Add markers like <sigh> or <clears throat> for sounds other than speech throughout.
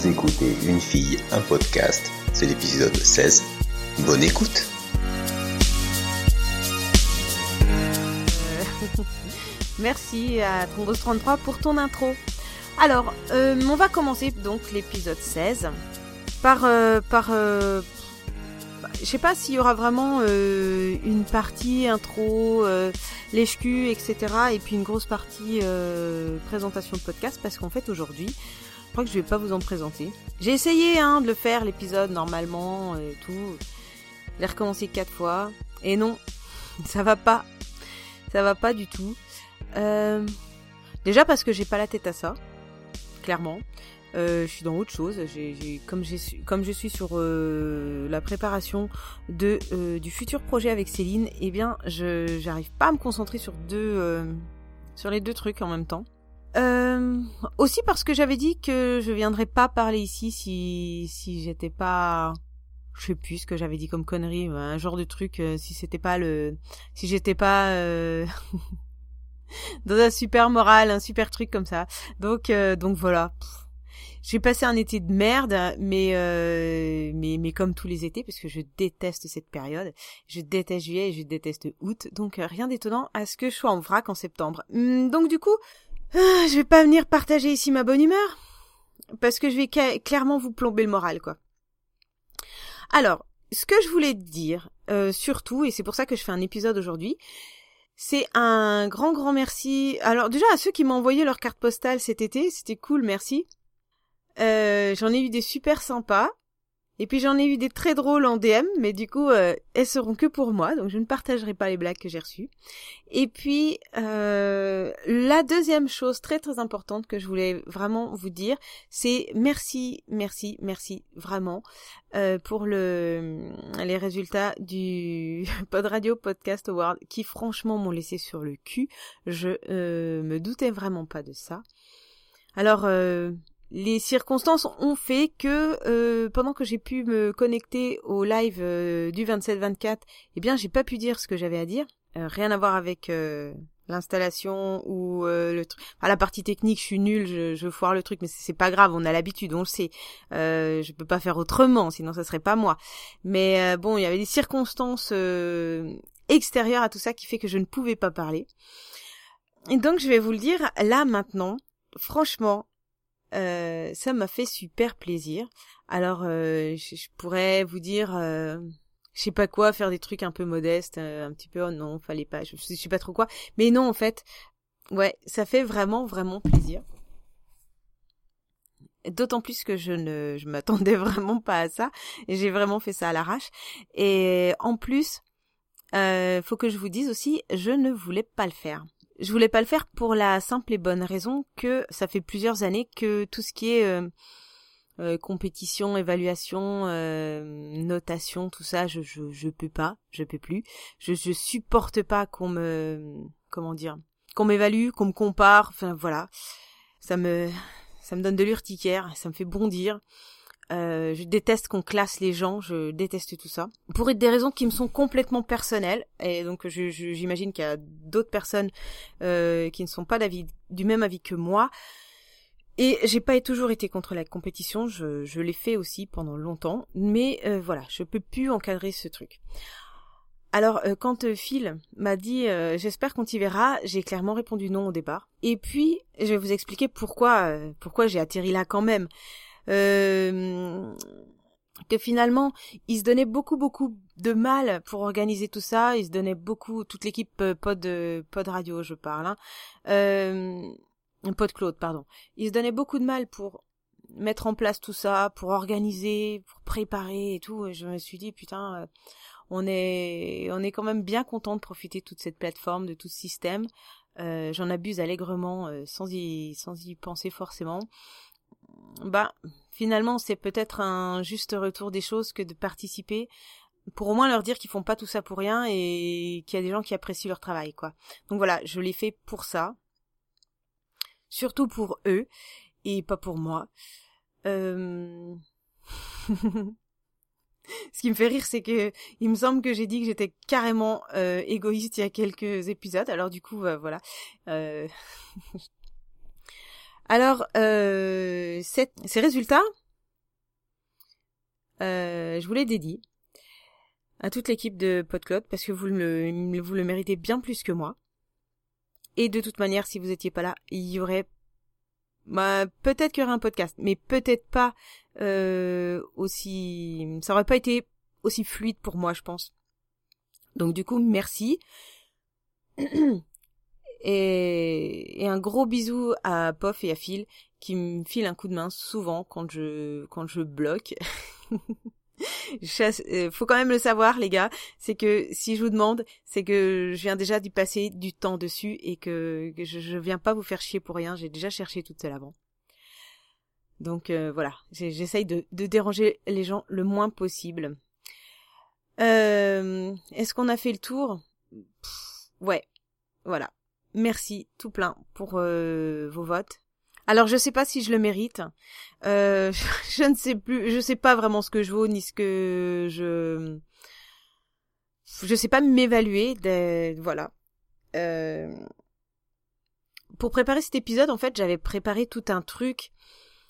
Vous écoutez Une fille, un podcast, c'est l'épisode 16. Bonne écoute <laughs> Merci à Trombos33 pour ton intro. Alors, euh, on va commencer donc l'épisode 16 par... Euh, par euh, je sais pas s'il y aura vraiment euh, une partie intro, euh, lèche-cul, etc. Et puis une grosse partie euh, présentation de podcast parce qu'en fait aujourd'hui, je crois que je vais pas vous en présenter. J'ai essayé hein, de le faire l'épisode normalement et tout. J'ai recommencé quatre fois et non, <laughs> ça va pas, ça va pas du tout. Euh, déjà parce que j'ai pas la tête à ça, clairement. Euh, je suis dans autre chose. Comme, comme je suis sur euh, la préparation de euh, du futur projet avec Céline, eh bien, je j'arrive pas à me concentrer sur deux euh, sur les deux trucs en même temps. Euh, aussi parce que j'avais dit que je viendrais pas parler ici si si j'étais pas je sais plus ce que j'avais dit comme connerie un genre de truc euh, si c'était pas le si j'étais pas euh, <laughs> dans un super moral un super truc comme ça. Donc euh, donc voilà. J'ai passé un été de merde mais euh, mais mais comme tous les étés parce que je déteste cette période. Je déteste juillet et je déteste août. Donc euh, rien d'étonnant à ce que je sois en vrac en septembre. Hum, donc du coup ah, je vais pas venir partager ici ma bonne humeur parce que je vais clairement vous plomber le moral quoi alors ce que je voulais dire euh, surtout et c'est pour ça que je fais un épisode aujourd'hui c'est un grand grand merci. Alors déjà à ceux qui m'ont envoyé leur carte postale cet été, c'était cool, merci. Euh, j'en ai eu des super sympas. Et puis j'en ai eu des très drôles en DM, mais du coup euh, elles seront que pour moi, donc je ne partagerai pas les blagues que j'ai reçues. Et puis euh, la deuxième chose très très importante que je voulais vraiment vous dire, c'est merci, merci, merci vraiment euh, pour le les résultats du <laughs> Pod Radio Podcast Award qui franchement m'ont laissé sur le cul. Je euh, me doutais vraiment pas de ça. Alors euh, les circonstances ont fait que euh, pendant que j'ai pu me connecter au live euh, du 27-24, eh bien j'ai pas pu dire ce que j'avais à dire. Euh, rien à voir avec l'installation ou le truc. La partie technique, je suis nulle, je, je foire le truc, mais c'est pas grave, on a l'habitude, on le sait. Je peux pas faire autrement, sinon ça serait pas moi. Mais bon, il y avait des circonstances extérieures à tout ça qui fait que je ne pouvais pas parler. Et donc je vais vous le dire là maintenant. Franchement, euh, ça m'a fait super plaisir. Alors, euh, je, pourrais vous dire, euh, je sais pas quoi, faire des trucs un peu modestes, euh, un petit peu, oh non, fallait pas, je, sais pas trop quoi. Mais non, en fait, ouais, ça fait vraiment, vraiment plaisir. D'autant plus que je ne, je m'attendais <laughs> vraiment pas à ça, et j'ai vraiment fait ça à l'arrache. Et en plus, faut que je vous dise aussi, je ne voulais pas le faire. Je voulais pas le faire pour la simple et bonne raison que ça fait plusieurs années que tout ce qui est euh, euh, compétition, évaluation, euh, notation, tout ça, je, je je peux pas, je peux plus. Je je supporte pas qu'on me comment dire, qu'on m'évalue, qu'on me compare, enfin voilà. Ça me ça me donne de l'urticaire, ça me fait bondir. Euh, je déteste qu'on classe les gens, je déteste tout ça. Pour des raisons qui me sont complètement personnelles, et donc j'imagine qu'il y a d'autres personnes euh, qui ne sont pas du même avis que moi. Et j'ai pas toujours été contre la compétition, je, je l'ai fait aussi pendant longtemps, mais euh, voilà, je peux plus encadrer ce truc. Alors euh, quand euh, Phil m'a dit euh, j'espère qu'on t'y verra, j'ai clairement répondu non au départ. Et puis je vais vous expliquer pourquoi euh, pourquoi j'ai atterri là quand même. Euh, que finalement il se donnait beaucoup beaucoup de mal pour organiser tout ça, il se donnait beaucoup toute l'équipe euh, pod euh, pod radio je parle hein. Euh, pod Claude pardon. Il se donnait beaucoup de mal pour mettre en place tout ça, pour organiser, pour préparer et tout. Et je me suis dit putain, on est on est quand même bien content de profiter de toute cette plateforme, de tout ce système. Euh, J'en abuse allègrement sans y sans y penser forcément. Bah finalement c'est peut-être un juste retour des choses que de participer pour au moins leur dire qu'ils font pas tout ça pour rien et qu'il y a des gens qui apprécient leur travail quoi. Donc voilà, je l'ai fait pour ça. Surtout pour eux et pas pour moi. Euh... <laughs> Ce qui me fait rire, c'est que il me semble que j'ai dit que j'étais carrément euh, égoïste il y a quelques épisodes. Alors du coup, euh, voilà. <laughs> Euh... Alors, euh, ces résultats, je vous les dédie à toute l'équipe de PodCloud parce que vous le, méritez bien plus que moi. Et de toute manière, si vous étiez pas là, il y aurait bah, peut-être qu'il y aurait un podcast, mais peut-être pas euh, aussi. Ça aurait pas été aussi fluide pour moi, je pense. Donc du coup, merci. <clears throat> Et, et un gros bisou à Pof et à Phil qui me filent un coup de main souvent quand je quand je bloque. <laughs> Euh, faut quand même le savoir, les gars. C'est que si je vous demande, c'est que je viens déjà d'y passer du temps dessus et que, je, viens pas vous faire chier pour rien. J'ai déjà cherché toute seule avant. Donc euh, voilà, j'essaye de, de, déranger les gens le moins possible. Euh, Est-ce qu'on a fait le tour? Ouais, voilà. Merci tout plein pour euh, vos votes. Alors je sais pas si je le mérite. Euh, <laughs> je ne sais plus, je sais pas vraiment ce que je vaux ni ce que je je sais pas m'évaluer. Voilà. Euh... Pour préparer cet épisode, en fait, j'avais préparé tout un truc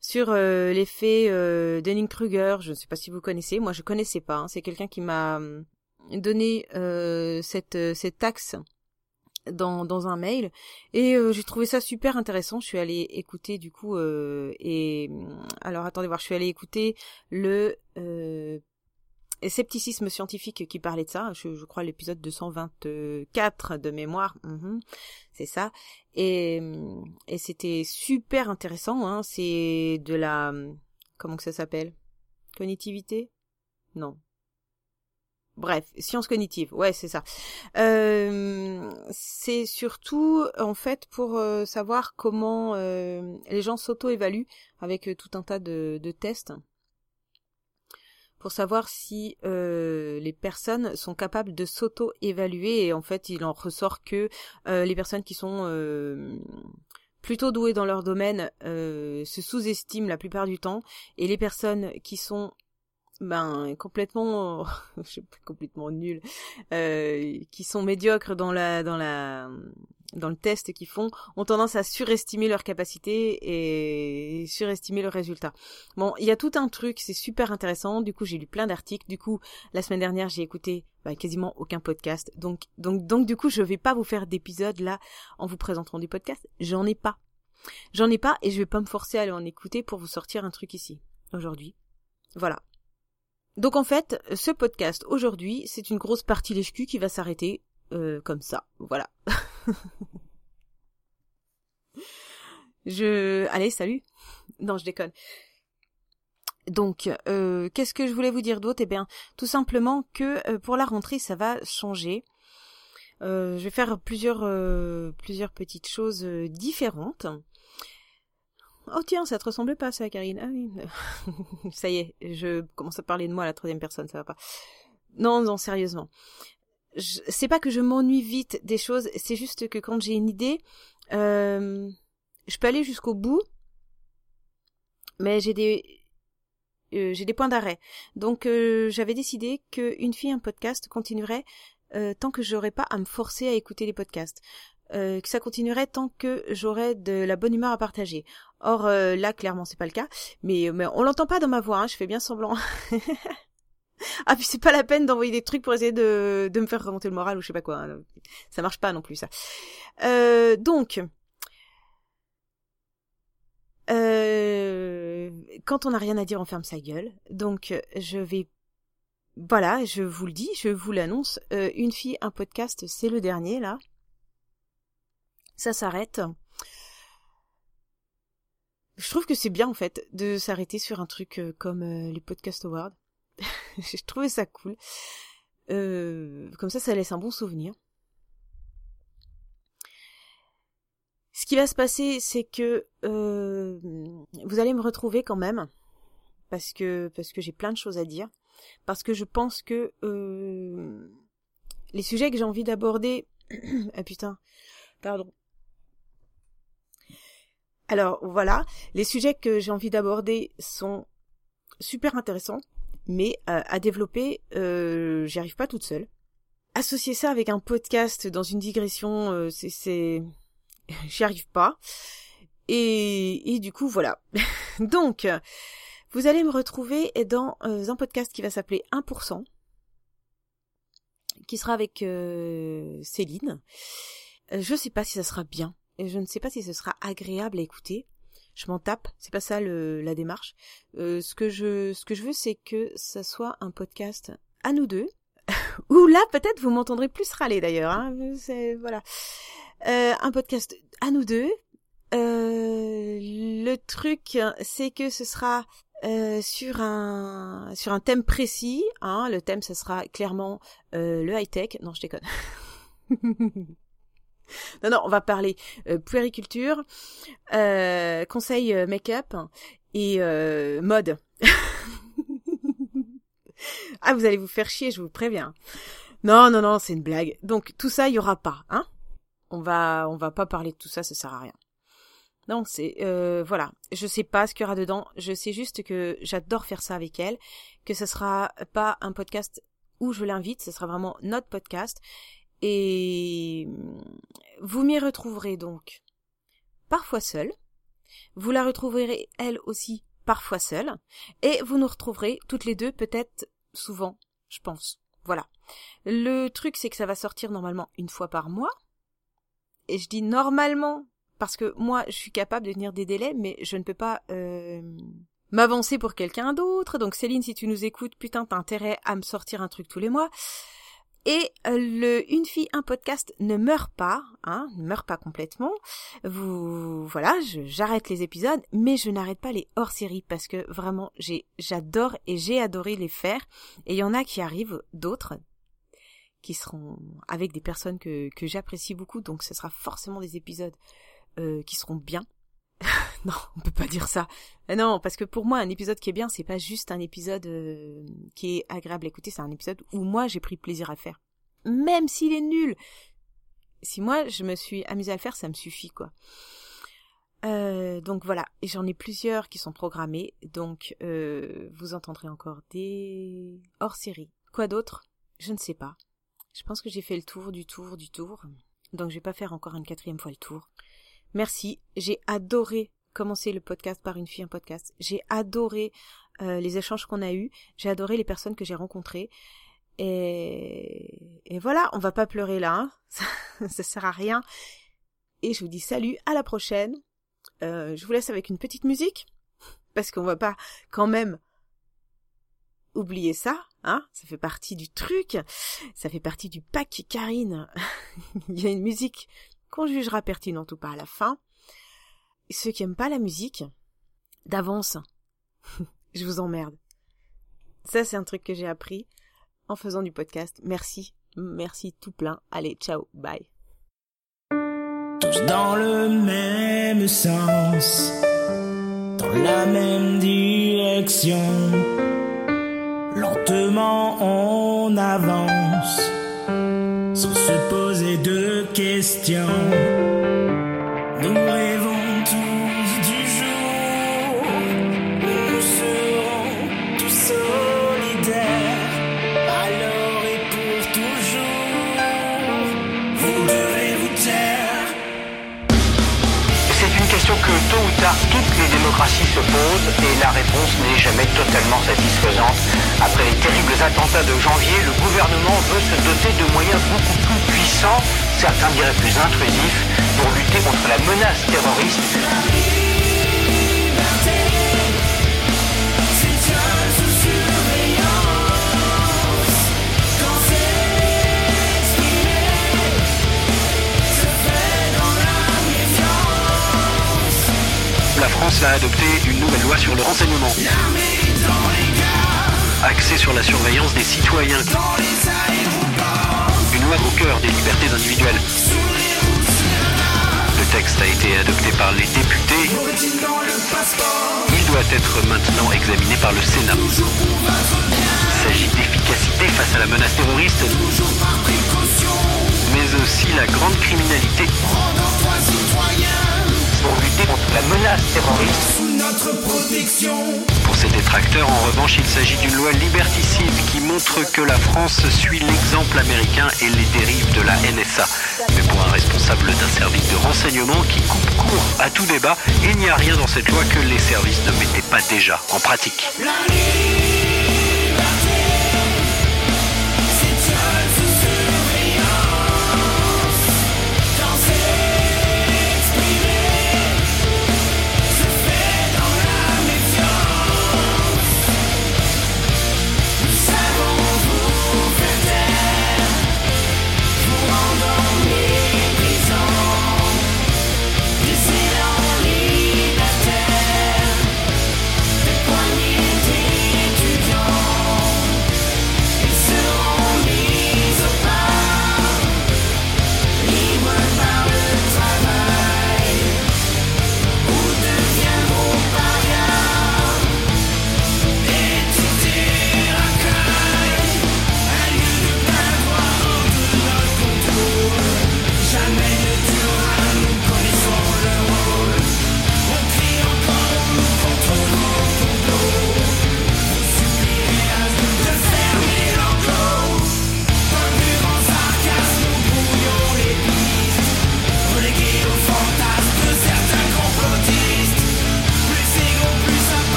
sur l'effet euh, Dunning-Kruger. Je ne sais pas si vous connaissez. Moi, je connaissais pas. Hein. C'est quelqu'un qui m'a donné cette cet axe dans, dans un mail et euh, j'ai trouvé ça super intéressant. Je suis allée écouter du coup euh, et alors attendez voir, je suis allée écouter le euh, scepticisme scientifique qui parlait de ça. Je, je crois l'épisode 224 de mémoire, mhm, c'est ça. Et, et c'était super intéressant. Hein. C'est de la comment que ça s'appelle? Cognitivité? Non, Bref, sciences cognitives, ouais, c'est ça. Euh, c'est surtout en fait pour euh, savoir comment euh, les gens s'auto-évaluent avec tout un tas de, de, tests pour savoir si les personnes sont capables de s'auto-évaluer et en fait il en ressort que les personnes qui sont plutôt douées dans leur domaine se sous-estiment la plupart du temps et les personnes qui sont ben complètement <laughs> je sais pas complètement nul euh, qui sont médiocres dans la dans la dans le test qu'ils font ont tendance à surestimer leurs capacités et surestimer le résultat. Bon, il y a tout un truc, c'est super intéressant. Du coup, j'ai lu plein d'articles. Du coup, la semaine dernière, j'ai écouté bah, quasiment aucun podcast. Donc, donc, donc, du coup, je vais pas vous faire d'épisodes là en vous présentant des podcasts. J'en ai pas. J'en ai pas et je vais pas me forcer à aller en écouter pour vous sortir un truc ici aujourd'hui. Voilà. Donc en fait, ce podcast aujourd'hui, c'est une grosse partie lèche qui va s'arrêter euh, comme ça. Voilà. <laughs> je... Allez, salut. Non, je déconne. Donc, euh, qu'est-ce que je voulais vous dire d'autre? Eh bien, tout simplement que euh, pour la rentrée, ça va changer. je vais faire plusieurs, plusieurs petites choses différentes. Oh tiens, ça te ressemble pas ça, Karine. Ah oui. <laughs> ça y est, je commence à parler de moi à la troisième personne, ça va pas. Non, non, sérieusement. C'est pas que je m'ennuie vite des choses, c'est juste que quand j'ai une idée, euh, je peux aller jusqu'au bout, mais j'ai des euh, points d'arrêt. Donc euh, j'avais décidé qu'une fille un podcast continuerait tant que j'aurais pas à me forcer à écouter les podcasts. Que ça continuerait tant que j'aurais de la bonne humeur à partager. Or euh, là, clairement, c'est pas le cas. Mais, mais on l'entend pas dans ma voix. Hein, je fais bien semblant. <laughs> ah puis c'est pas la peine d'envoyer des trucs pour essayer de, de me faire remonter le moral ou je sais pas quoi. Hein. Ça marche pas non plus ça. Euh, donc. quand on n'a rien à dire, on ferme sa gueule. Donc, je vais voilà, je vous le dis, je vous l'annonce. une fille, un podcast, c'est le dernier là ça s'arrête. Je trouve que c'est bien en fait de s'arrêter sur un truc euh, comme euh, les podcast awards. <laughs> J'ai trouvé ça cool. Euh, comme ça, ça laisse un bon souvenir. Ce qui va se passer, c'est que vous allez me retrouver quand même, parce que parce que j'ai plein de choses à dire, parce que je pense que les sujets que j'ai envie d'aborder, <coughs> ah putain, pardon, alors voilà, les sujets que j'ai envie d'aborder sont super intéressants, mais euh, à développer, euh, j'y arrive pas toute seule. Associer ça avec un podcast dans une digression, euh, c'est, <laughs> j'y arrive pas. Et, du coup voilà. <laughs> Donc Vous allez me retrouver dans un podcast qui va s'appeler 1%, qui sera avec Céline. Je ne sais pas si ça sera bien, je ne sais pas si ce sera agréable à écouter. Je m'en tape, c'est pas ça le, la démarche. ce que je, ce que je veux, c'est que ça soit un podcast à nous deux, <laughs> ou là peut-être vous m'entendrez plus râler d'ailleurs. Hein, voilà, un podcast à nous deux. le truc, c'est que ce sera euh, sur un sur un thème précis. Hein, le thème, ce sera clairement euh, le high tech. Non, je déconne. <laughs> non, non, on va parler euh, puériculture, euh, conseil make-up et mode. <laughs> ah, vous allez vous faire chier, je vous préviens. Non, non, non, c'est une blague. Donc tout ça, il y aura pas, hein On va, on va pas parler de tout ça, ça sert à rien. Non, c'est euh, voilà, je sais pas ce qu'il y aura dedans, je sais juste que j'adore faire ça avec elle, que ce sera pas un podcast où je l'invite, ce sera vraiment notre podcast et vous m'y retrouverez donc parfois seule. Vous la retrouverez elle aussi parfois seule et vous nous retrouverez toutes les deux peut-être souvent, je pense. Voilà. Le truc c'est que ça va sortir normalement une fois par mois. Et je dis normalement parce que moi, je suis capable de tenir des délais, mais je ne peux pas euh, m'avancer pour quelqu'un d'autre. Donc Céline, si tu nous écoutes, putain, t'as intérêt à me sortir un truc tous les mois. Et euh, le Une fille, un podcast ne meurt pas, hein, ne meurt pas complètement. Vous, voilà, j'arrête les épisodes, mais je n'arrête pas les hors-série parce que vraiment, j'adore et j'ai adoré les faire. Et il y en a qui arrivent, d'autres, qui seront avec des personnes que, que j'apprécie beaucoup, donc ce sera forcément des épisodes euh, qui seront bien. <laughs> non, on peut pas dire ça. Euh, non, parce que pour moi, un épisode qui est bien, c'est pas juste un épisode euh, qui est agréable à écouter, c'est un épisode où moi j'ai pris plaisir à faire. Même s'il est nul. Si moi je me suis amusée à le faire, ça me suffit, quoi. donc voilà, et j'en ai plusieurs qui sont programmés, donc vous entendrez encore des hors série. Quoi d'autre? Je ne sais pas. Je pense que j'ai fait le tour du tour du tour, donc je vais pas faire encore une quatrième fois le tour. Merci. J'ai adoré commencer le podcast par une fille un podcast. J'ai adoré euh, les échanges qu'on a eus. J'ai adoré les personnes que j'ai rencontrées. Et... et, voilà, on va pas pleurer là. Hein. <laughs> Ça, ça sert à rien. Et je vous dis salut, à la prochaine. Euh, je vous laisse avec une petite musique. Parce qu'on va pas quand même oublier ça, hein, ça fait partie du truc, ça fait partie du pack Karine. <laughs> Il y a une musique qu'on jugera pertinente ou pas à la fin. ceux qui aiment pas la musique, d'avance, <laughs> je vous emmerde. Ça, c'est un truc que j'ai appris en faisant du podcast. Merci, merci tout plein. Allez, ciao, bye. Lentement on avance C'est une question que tôt ou tard toutes les démocraties se posent et la réponse n'est jamais totalement satisfaisante. Après les terribles attentats de janvier, le gouvernement veut se doter de moyens beaucoup plus puissants, certains diraient plus intrusifs, pour lutter contre la menace terroriste. La France a adopté une nouvelle loi sur le renseignement. Axée sur la surveillance des citoyens. Au cœur des libertés individuelles. Le texte a été adopté par les députés. Il doit être maintenant examiné par le Sénat. Il s'agit d'efficacité face à la menace terroriste, mais aussi la grande criminalité pour lutter contre la menace terroriste. Sous notre protection. Pour ces détracteurs, en revanche, il s'agit d'une loi liberticide qui montre que la France suit l'exemple américain et les dérives de la NSA. Mais pour un responsable d'un service de renseignement qui coupe court à tout débat, il n'y a rien dans cette loi que les services ne mettaient pas déjà en pratique. Nous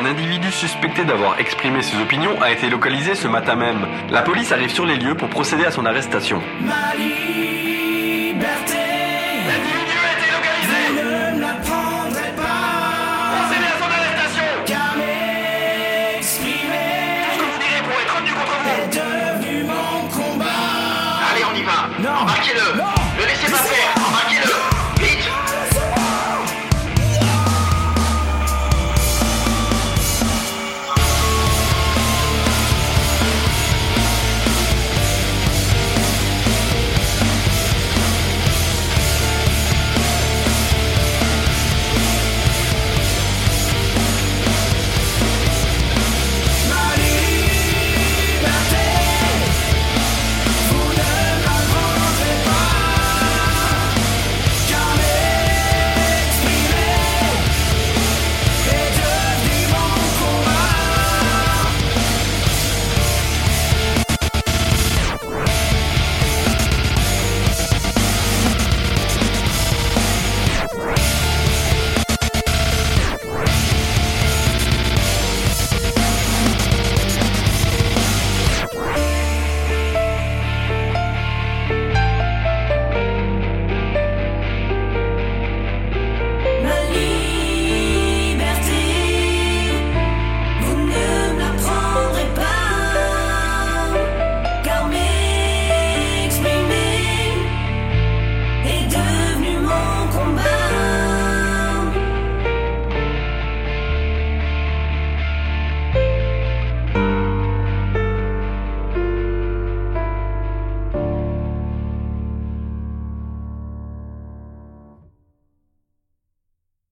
qu'un individu suspecté d'avoir exprimé ses opinions a été localisé ce matin même. La police arrive sur les lieux pour procéder à son arrestation.